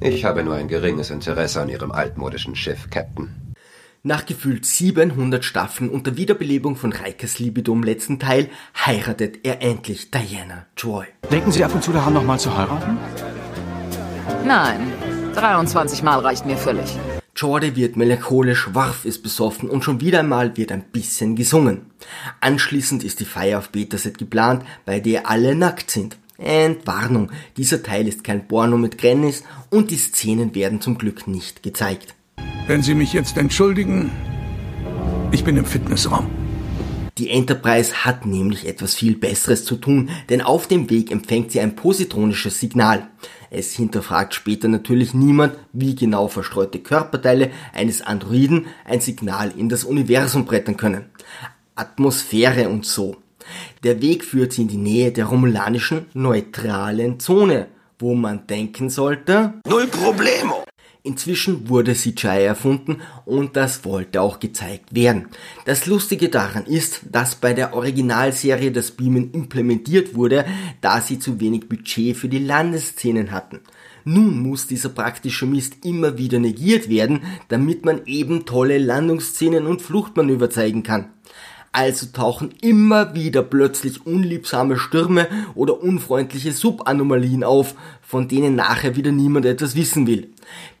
Ich habe nur ein geringes Interesse an Ihrem altmodischen Schiff, Captain. Nach gefühlt 700 Staffeln und der Wiederbelebung von Rikers Libido im letzten Teil heiratet er endlich Diana Joy. Denken Sie ab und zu daran, nochmal zu heiraten? Nein, 23 Mal reicht mir völlig. Jordi wird melancholisch, Warf ist besoffen und schon wieder einmal wird ein bisschen gesungen. Anschließend ist die Feier auf Betaset geplant, bei der alle nackt sind. Entwarnung, dieser Teil ist kein Porno mit Grennis und die Szenen werden zum Glück nicht gezeigt. Wenn Sie mich jetzt entschuldigen, ich bin im Fitnessraum. Die Enterprise hat nämlich etwas viel Besseres zu tun, denn auf dem Weg empfängt sie ein positronisches Signal. Es hinterfragt später natürlich niemand, wie genau verstreute Körperteile eines Androiden ein Signal in das Universum brettern können. Atmosphäre und so. Der Weg führt sie in die Nähe der romulanischen neutralen Zone, wo man denken sollte, Null Problemo! Inzwischen wurde CGI erfunden und das wollte auch gezeigt werden. Das Lustige daran ist, dass bei der Originalserie das Beamen implementiert wurde, da sie zu wenig Budget für die Landesszenen hatten. Nun muss dieser praktische Mist immer wieder negiert werden, damit man eben tolle Landungsszenen und Fluchtmanöver zeigen kann. Also tauchen immer wieder plötzlich unliebsame Stürme oder unfreundliche Subanomalien auf, von denen nachher wieder niemand etwas wissen will.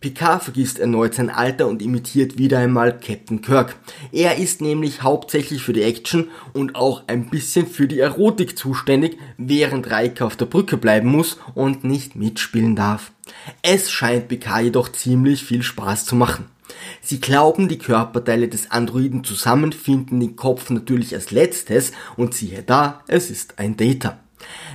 Picard vergisst erneut sein Alter und imitiert wieder einmal Captain Kirk. Er ist nämlich hauptsächlich für die Action und auch ein bisschen für die Erotik zuständig, während Riker auf der Brücke bleiben muss und nicht mitspielen darf. Es scheint Picard jedoch ziemlich viel Spaß zu machen. Sie glauben, die Körperteile des Androiden zusammen finden den Kopf natürlich als letztes und siehe da, es ist ein Data.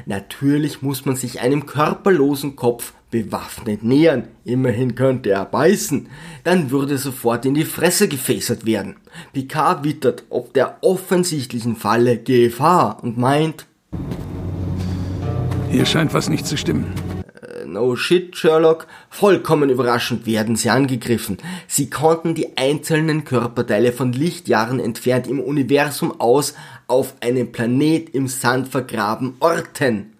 Natürlich muss man sich einem körperlosen Kopf bewaffnet nähern, immerhin könnte er beißen, dann würde sofort in die Fresse gefäßert werden. Picard wittert ob der offensichtlichen Falle Gefahr und meint, Hier scheint was nicht zu stimmen. No shit, Sherlock. Vollkommen überraschend werden sie angegriffen. Sie konnten die einzelnen Körperteile von Lichtjahren entfernt im Universum aus auf einem Planet im Sand vergraben orten.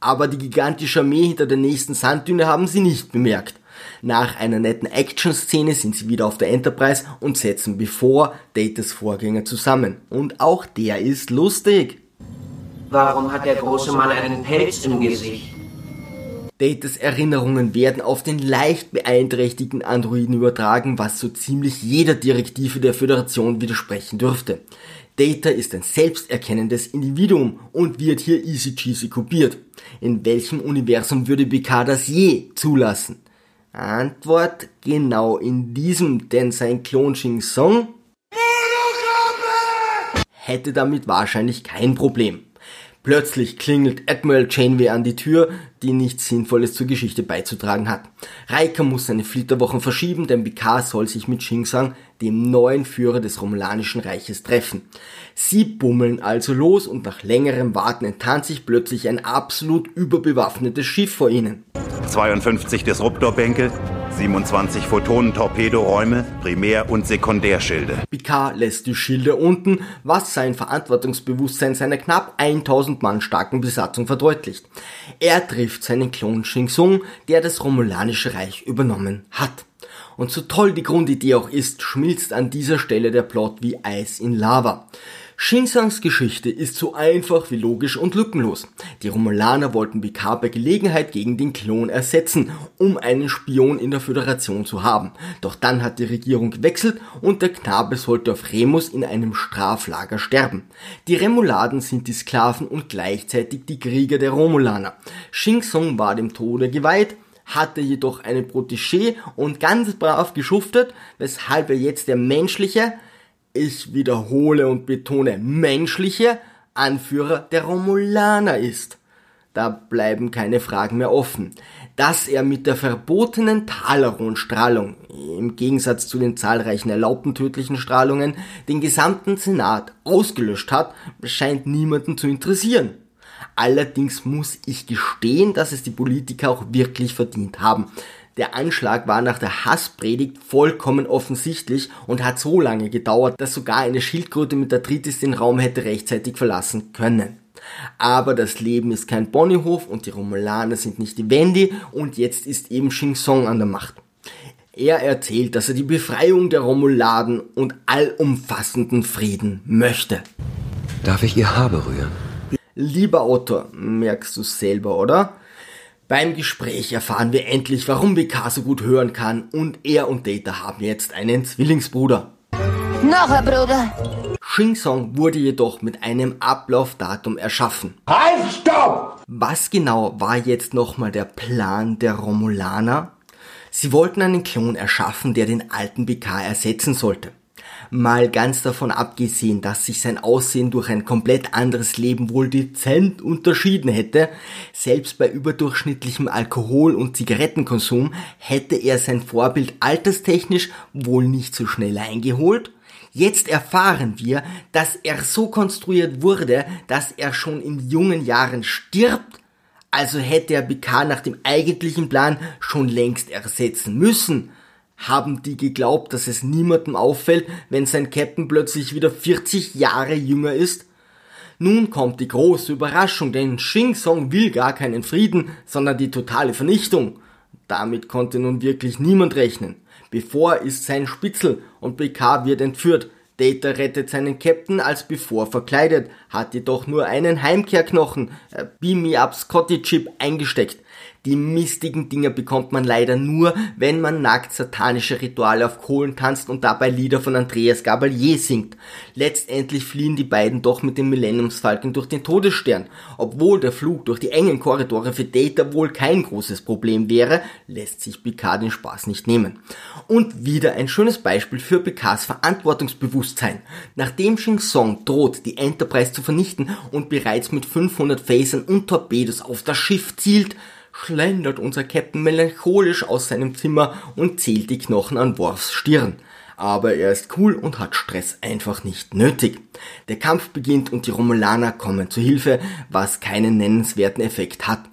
Aber die gigantische Armee hinter der nächsten Sanddüne haben sie nicht bemerkt. Nach einer netten Action-Szene sind sie wieder auf der Enterprise und setzen bevor Datas Vorgänger zusammen. Und auch der ist lustig. Warum hat der große Mann einen Pelz im Gesicht? Datas Erinnerungen werden auf den leicht beeinträchtigten Androiden übertragen, was so ziemlich jeder Direktive der Föderation widersprechen dürfte. Data ist ein selbsterkennendes Individuum und wird hier easy cheesy kopiert. In welchem Universum würde Picard das je zulassen? Antwort genau in diesem, denn sein Klon Shing Song hätte damit wahrscheinlich kein Problem. Plötzlich klingelt Admiral Janeway an die Tür, die nichts Sinnvolles zur Geschichte beizutragen hat. Riker muss seine Flitterwochen verschieben, denn Picard soll sich mit Shingsang, dem neuen Führer des Romulanischen Reiches, treffen. Sie bummeln also los und nach längerem Warten enttarnt sich plötzlich ein absolut überbewaffnetes Schiff vor ihnen. 52 Disruptorbänke, 27 Photonen-Torpedoräume, Primär- und Sekundärschilde. Picard lässt die Schilde unten, was sein Verantwortungsbewusstsein seiner knapp 1000 Mann starken Besatzung verdeutlicht. Er trifft seinen Klon Shing der das Romulanische Reich übernommen hat. Und so toll die Grundidee auch ist, schmilzt an dieser Stelle der Plot wie Eis in Lava. Shinsangs Geschichte ist so einfach wie logisch und lückenlos. Die Romulaner wollten Picard bei Gelegenheit gegen den Klon ersetzen, um einen Spion in der Föderation zu haben. Doch dann hat die Regierung gewechselt und der Knabe sollte auf Remus in einem Straflager sterben. Die Remuladen sind die Sklaven und gleichzeitig die Krieger der Romulaner. Shing Tsung war dem Tode geweiht, hatte jedoch eine Protégé und ganz brav geschuftet, weshalb er jetzt der menschliche, ich wiederhole und betone menschliche Anführer der Romulaner ist. Da bleiben keine Fragen mehr offen. Dass er mit der verbotenen Talaron-Strahlung, im Gegensatz zu den zahlreichen erlaubten tödlichen Strahlungen, den gesamten Senat ausgelöscht hat, scheint niemanden zu interessieren. Allerdings muss ich gestehen, dass es die Politiker auch wirklich verdient haben. Der Anschlag war nach der Hasspredigt vollkommen offensichtlich und hat so lange gedauert, dass sogar eine Schildkröte mit Arthritis den Raum hätte rechtzeitig verlassen können. Aber das Leben ist kein Ponyhof und die Romulaner sind nicht die Wendy und jetzt ist eben Shing Song an der Macht. Er erzählt, dass er die Befreiung der Romuladen und allumfassenden Frieden möchte. Darf ich Ihr Haar berühren? Lieber Autor, merkst du selber, oder? Beim Gespräch erfahren wir endlich, warum BK so gut hören kann und er und Data haben jetzt einen Zwillingsbruder. Noch ein Bruder. Shing Song wurde jedoch mit einem Ablaufdatum erschaffen. Halt, stopp! Was genau war jetzt nochmal der Plan der Romulaner? Sie wollten einen Klon erschaffen, der den alten BK ersetzen sollte. Mal ganz davon abgesehen, dass sich sein Aussehen durch ein komplett anderes Leben wohl dezent unterschieden hätte, selbst bei überdurchschnittlichem Alkohol- und Zigarettenkonsum hätte er sein Vorbild alterstechnisch wohl nicht so schnell eingeholt. Jetzt erfahren wir, dass er so konstruiert wurde, dass er schon in jungen Jahren stirbt also hätte er BK nach dem eigentlichen Plan schon längst ersetzen müssen. Haben die geglaubt, dass es niemandem auffällt, wenn sein Captain plötzlich wieder 40 Jahre jünger ist? Nun kommt die große Überraschung, denn Shing Song will gar keinen Frieden, sondern die totale Vernichtung. Damit konnte nun wirklich niemand rechnen. Bevor ist sein Spitzel und BK wird entführt. Data rettet seinen Captain als bevor verkleidet, hat jedoch nur einen Heimkehrknochen, äh, Beam Me Up Scotty Chip eingesteckt. Die mistigen Dinger bekommt man leider nur, wenn man nackt satanische Rituale auf Kohlen tanzt und dabei Lieder von Andreas Gabalier singt. Letztendlich fliehen die beiden doch mit dem Millenniumsfalken durch den Todesstern. Obwohl der Flug durch die engen Korridore für Data wohl kein großes Problem wäre, lässt sich Picard den Spaß nicht nehmen. Und wieder ein schönes Beispiel für Picards Verantwortungsbewusstsein. Nachdem Shing Song droht, die Enterprise zu vernichten und bereits mit 500 Phasern und Torpedos auf das Schiff zielt, schlendert unser Captain melancholisch aus seinem Zimmer und zählt die Knochen an Worfs Stirn. Aber er ist cool und hat Stress einfach nicht nötig. Der Kampf beginnt und die Romulaner kommen zu Hilfe, was keinen nennenswerten Effekt hat.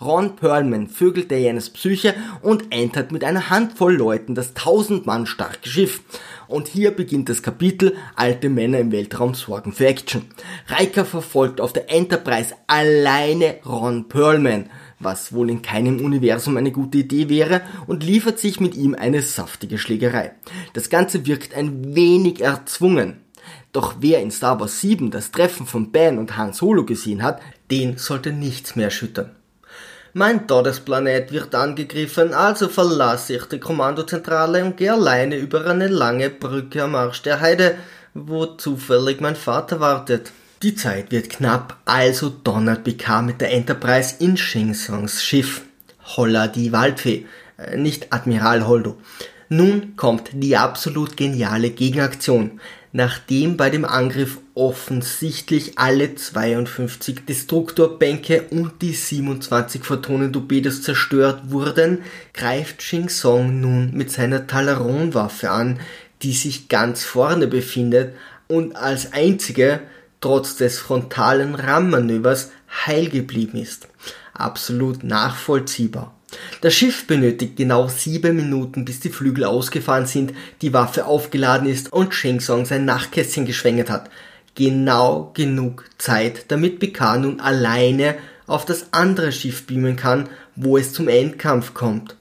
Ron Perlman vögelt Dianas Psyche und entert mit einer Handvoll Leuten das tausend Mann starke Schiff. Und hier beginnt das Kapitel Alte Männer im Weltraum sorgen für Action. Riker verfolgt auf der Enterprise alleine Ron Perlman was wohl in keinem Universum eine gute Idee wäre, und liefert sich mit ihm eine saftige Schlägerei. Das Ganze wirkt ein wenig erzwungen. Doch wer in Star Wars 7 das Treffen von Ben und Han Solo gesehen hat, den sollte nichts mehr erschüttern. Mein Todesplanet wird angegriffen, also verlasse ich die Kommandozentrale und gehe alleine über eine lange Brücke am Arsch der Heide, wo zufällig mein Vater wartet. Die Zeit wird knapp, also donnert Picard mit der Enterprise in Shing Songs Schiff. Holla die Waldfee, äh, nicht Admiral Holdo. Nun kommt die absolut geniale Gegenaktion. Nachdem bei dem Angriff offensichtlich alle 52 Destruktorbänke und die 27 Photonentorpedos zerstört wurden, greift Shing Song nun mit seiner Talaron-Waffe an, die sich ganz vorne befindet und als einzige trotz des frontalen Rammmanövers heil geblieben ist. Absolut nachvollziehbar. Das Schiff benötigt genau sieben Minuten, bis die Flügel ausgefahren sind, die Waffe aufgeladen ist und Sheng Song sein Nachtkästchen geschwängert hat. Genau genug Zeit, damit Picard nun alleine auf das andere Schiff beamen kann, wo es zum Endkampf kommt.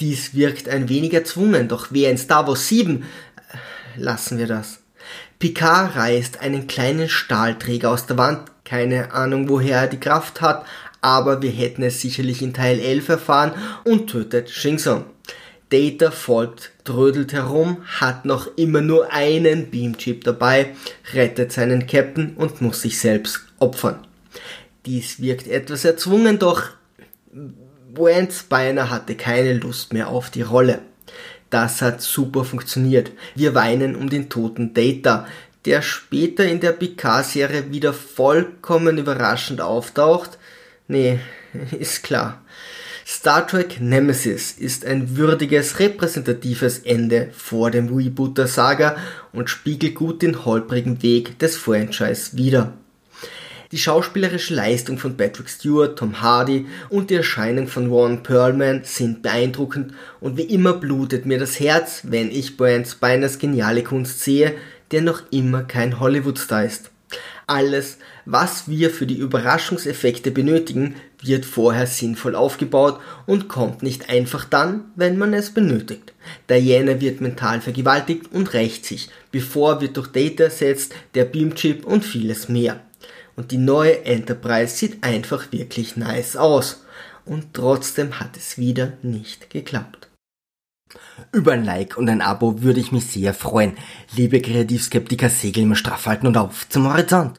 Dies wirkt ein wenig erzwungen, doch wer in Star Wars 7 äh, lassen wir das. Picard reißt einen kleinen Stahlträger aus der Wand, keine Ahnung woher er die Kraft hat, aber wir hätten es sicherlich in Teil 11 erfahren und tötet Shingson. Data folgt, trödelt herum, hat noch immer nur einen Beamchip dabei, rettet seinen Captain und muss sich selbst opfern. Dies wirkt etwas erzwungen, doch Wayne Spiner hatte keine Lust mehr auf die Rolle. Das hat super funktioniert. Wir weinen um den toten Data, der später in der Picard-Serie wieder vollkommen überraschend auftaucht. Nee, ist klar. Star Trek Nemesis ist ein würdiges, repräsentatives Ende vor dem Reboot der Saga und spiegelt gut den holprigen Weg des Franchise wider. Die schauspielerische Leistung von Patrick Stewart, Tom Hardy und die Erscheinung von Ron Perlman sind beeindruckend und wie immer blutet mir das Herz, wenn ich Brian Spiners geniale Kunst sehe, der noch immer kein Hollywood-Star ist. Alles, was wir für die Überraschungseffekte benötigen, wird vorher sinnvoll aufgebaut und kommt nicht einfach dann, wenn man es benötigt. Diana wird mental vergewaltigt und rächt sich, bevor wird durch Data ersetzt, der Beamchip und vieles mehr. Und die neue Enterprise sieht einfach wirklich nice aus. Und trotzdem hat es wieder nicht geklappt. Über ein Like und ein Abo würde ich mich sehr freuen. Liebe Kreativskeptiker, segeln wir straff halten und auf zum Horizont.